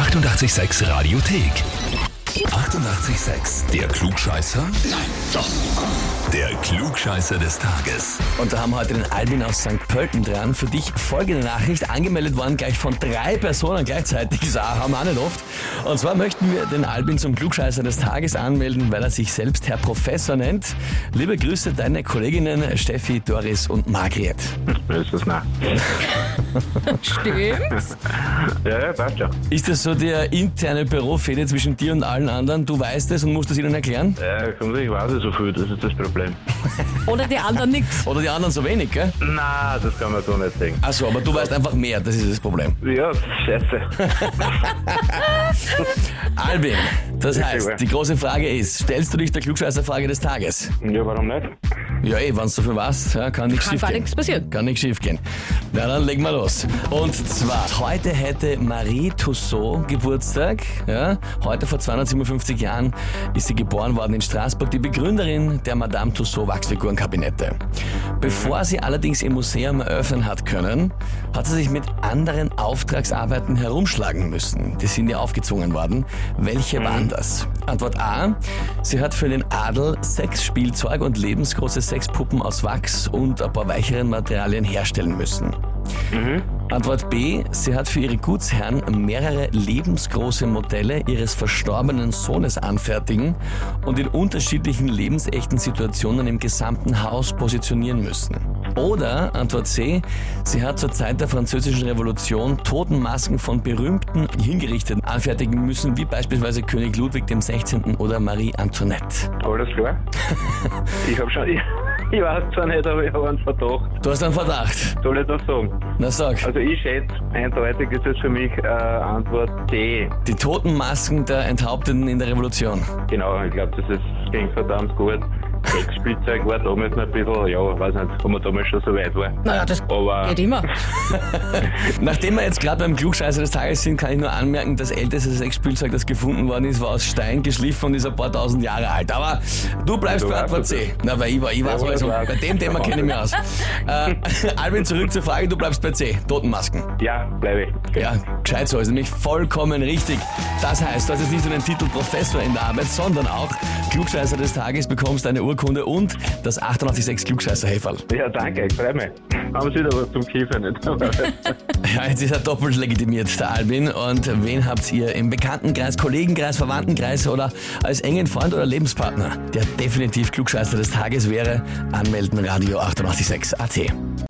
886 Radiothek. 88,6. Der Klugscheißer? Nein, doch. Der Klugscheißer des Tages. Und da haben wir heute den Albin aus St. Pölten dran. Für dich folgende Nachricht, angemeldet worden gleich von drei Personen gleichzeitig. Das haben wir auch nicht oft. Und zwar möchten wir den Albin zum Klugscheißer des Tages anmelden, weil er sich selbst Herr Professor nennt. Liebe Grüße deine Kolleginnen Steffi, Doris und Margret. Ist das nach? Stimmt's? Ja, ja, passt schon. Ist das so der interne Bürofehde zwischen dir und allen anderen? Du weißt es und musst es ihnen erklären? Ja, komm, ich weiß nicht so viel, das ist das Problem. Oder die anderen nix? Oder die anderen so wenig, gell? Na, das kann man so nicht sagen. Achso, aber du weißt einfach mehr, das ist das Problem. Ja, scheiße. Albin, das heißt, die große Frage ist, stellst du dich der Klugscheißerfrage des Tages? Ja, warum nicht? Ja, eh, wenn du so viel weißt, ja, kann nichts Kann schief gar gehen. nichts passieren. Kann nichts schief gehen. Na, dann legen wir los. Und zwar, heute hätte Marie Tussaud Geburtstag. Ja, heute vor 257 Jahren ist sie geboren worden in Straßburg, die Begründerin der Madame Tussaud Wachsfigurenkabinette. Bevor sie allerdings ihr Museum eröffnen hat können, hat sie sich mit anderen Auftragsarbeiten herumschlagen müssen. Die sind ihr aufgezwungen worden. Welche waren das? Antwort A. Sie hat für den Adel Sexspielzeug und lebensgroße Sexpuppen aus Wachs und ein paar weicheren Materialien herstellen müssen. Antwort B. Sie hat für ihre Gutsherren mehrere lebensgroße Modelle ihres verstorbenen Sohnes anfertigen und in unterschiedlichen lebensechten Situationen im gesamten Haus positionieren müssen. Oder Antwort C. Sie hat zur Zeit der französischen Revolution Totenmasken von berühmten Hingerichteten anfertigen müssen, wie beispielsweise König Ludwig dem 16. oder Marie Antoinette. Alles klar? ich hab schon, ich, ich weiß zwar nicht, aber ich habe einen Verdacht. Du hast einen Verdacht. Soll ich das sagen? Na sag. Also ich schätze, eindeutig ist es für mich äh, Antwort D. Die Totenmasken der Enthaupteten in der Revolution. Genau, ich glaube, das ist, ging verdammt gut. Sexspielzeug war damals noch ein bisschen, ja, weiß nicht, ob man damals schon so weit war. Naja, das Aber geht immer. Nachdem wir jetzt gerade beim Klugscheißer des Tages sind, kann ich nur anmerken, das älteste Sexspielzeug, das gefunden worden ist, war aus Stein geschliffen und ist ein paar tausend Jahre alt. Aber du bleibst Du bei Antwort. C. Na, weil ich war, ich weiß Ja, also, bei dem Thema kenne ich mich aus. Äh, Albin, zurück zur Frage, du bleibst bei C. Totenmasken. ja, bleibe ich. Ja, gescheit so, ist nämlich vollkommen richtig. Das heißt, du hast jetzt nicht nur den Titel Professor in der Arbeit, sondern auch Klugscheißer des Tages, bekommst eine Urkunde und das 886 klugscheißer -Häferl. Ja, danke, ich freue mich. Haben Sie wieder was zum Kiefern, nicht? Ja, jetzt ist er doppelt legitimiert, der Albin. Und wen habt ihr im Bekanntenkreis, Kollegenkreis, Verwandtenkreis oder als engen Freund oder Lebenspartner, der definitiv Klugscheißer des Tages wäre? Anmelden Radio 886 AT.